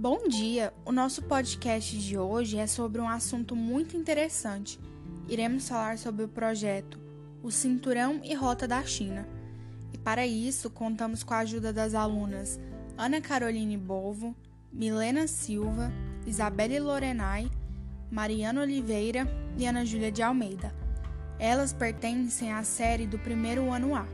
Bom dia! O nosso podcast de hoje é sobre um assunto muito interessante. Iremos falar sobre o projeto O Cinturão e Rota da China. E para isso, contamos com a ajuda das alunas Ana Caroline Bolvo, Milena Silva, Isabelle Lorenai, Mariana Oliveira e Ana Júlia de Almeida. Elas pertencem à série do primeiro ano A.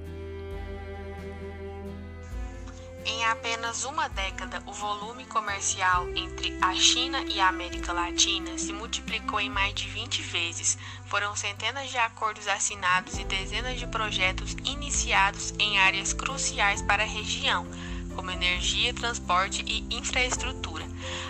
Em apenas uma década, o volume comercial entre a China e a América Latina se multiplicou em mais de 20 vezes. Foram centenas de acordos assinados e dezenas de projetos iniciados em áreas cruciais para a região, como energia, transporte e infraestrutura.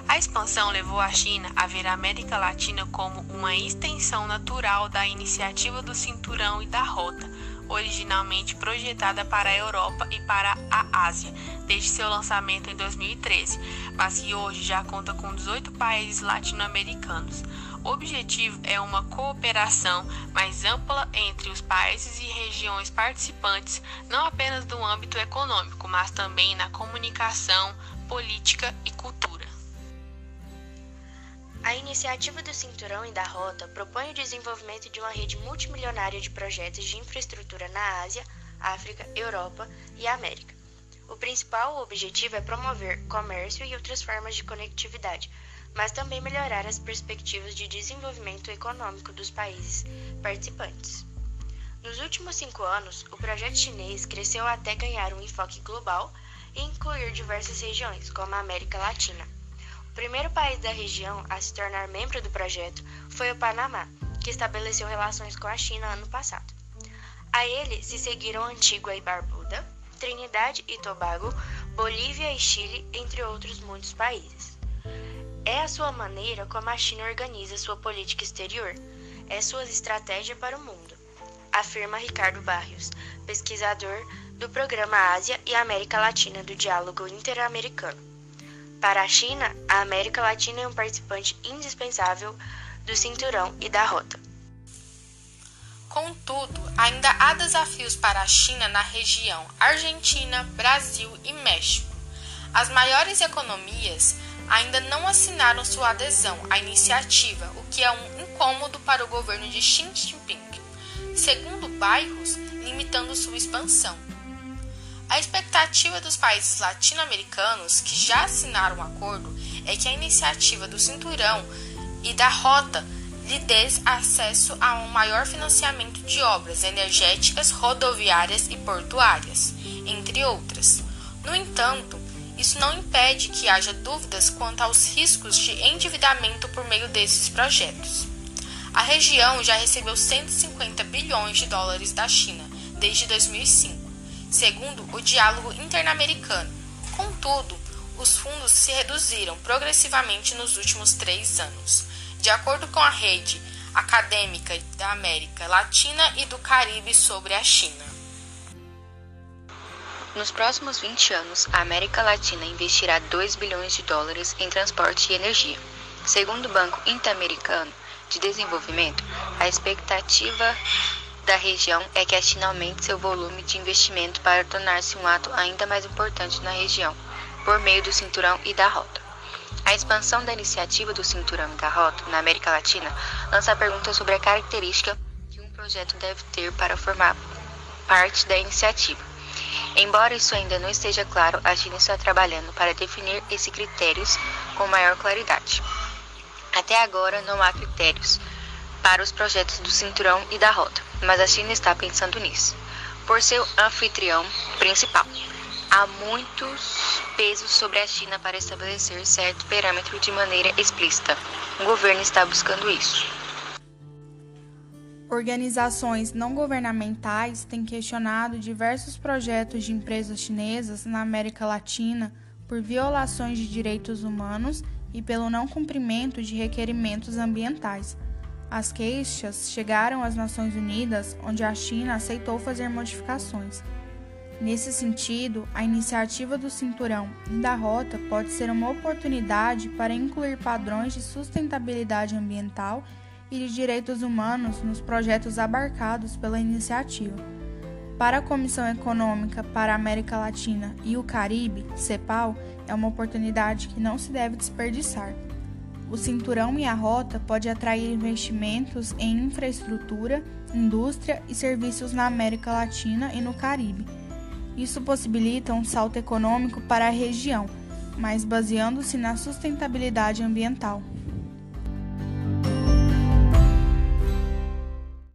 A expansão levou a China a ver a América Latina como uma extensão natural da iniciativa do Cinturão e da Rota originalmente projetada para a Europa e para a Ásia, desde seu lançamento em 2013, mas que hoje já conta com 18 países latino-americanos. O objetivo é uma cooperação mais ampla entre os países e regiões participantes, não apenas no âmbito econômico, mas também na comunicação, política e cultura. A iniciativa do Cinturão e da Rota propõe o desenvolvimento de uma rede multimilionária de projetos de infraestrutura na Ásia, África, Europa e América. O principal objetivo é promover comércio e outras formas de conectividade, mas também melhorar as perspectivas de desenvolvimento econômico dos países participantes. Nos últimos cinco anos, o projeto chinês cresceu até ganhar um enfoque global e incluir diversas regiões, como a América Latina. O primeiro país da região a se tornar membro do projeto foi o Panamá, que estabeleceu relações com a China ano passado. A ele se seguiram Antígua e Barbuda, Trinidade e Tobago, Bolívia e Chile, entre outros muitos países. É a sua maneira como a China organiza sua política exterior, é sua estratégia para o mundo, afirma Ricardo Barrios, pesquisador do Programa Ásia e América Latina do Diálogo Interamericano. Para a China, a América Latina é um participante indispensável do cinturão e da rota. Contudo, ainda há desafios para a China na região Argentina, Brasil e México. As maiores economias ainda não assinaram sua adesão à iniciativa, o que é um incômodo para o governo de Xi Jinping, segundo bairros, limitando sua expansão. A expectativa dos países latino-americanos que já assinaram o acordo é que a iniciativa do Cinturão e da Rota lhe dê acesso a um maior financiamento de obras energéticas, rodoviárias e portuárias, entre outras. No entanto, isso não impede que haja dúvidas quanto aos riscos de endividamento por meio desses projetos. A região já recebeu 150 bilhões de dólares da China desde 2005 segundo o diálogo interamericano. Contudo, os fundos se reduziram progressivamente nos últimos três anos. De acordo com a rede acadêmica da América Latina e do Caribe sobre a China. Nos próximos 20 anos, a América Latina investirá 2 bilhões de dólares em transporte e energia. Segundo o Banco Interamericano de Desenvolvimento, a expectativa da região é que a China aumente seu volume de investimento para tornar-se um ato ainda mais importante na região, por meio do Cinturão e da Rota. A expansão da iniciativa do Cinturão e da Rota na América Latina lança a pergunta sobre a característica que um projeto deve ter para formar parte da iniciativa. Embora isso ainda não esteja claro, a China está trabalhando para definir esses critérios com maior claridade. Até agora não há critérios para os projetos do Cinturão e da Rota, mas a China está pensando nisso, por ser anfitrião principal. Há muitos pesos sobre a China para estabelecer certo parâmetro de maneira explícita. O governo está buscando isso. Organizações não governamentais têm questionado diversos projetos de empresas chinesas na América Latina por violações de direitos humanos e pelo não cumprimento de requerimentos ambientais. As queixas chegaram às Nações Unidas, onde a China aceitou fazer modificações. Nesse sentido, a iniciativa do Cinturão e da Rota pode ser uma oportunidade para incluir padrões de sustentabilidade ambiental e de direitos humanos nos projetos abarcados pela iniciativa. Para a Comissão Econômica para a América Latina e o Caribe, CEPAL, é uma oportunidade que não se deve desperdiçar. O cinturão e a rota pode atrair investimentos em infraestrutura, indústria e serviços na América Latina e no Caribe. Isso possibilita um salto econômico para a região, mas baseando-se na sustentabilidade ambiental.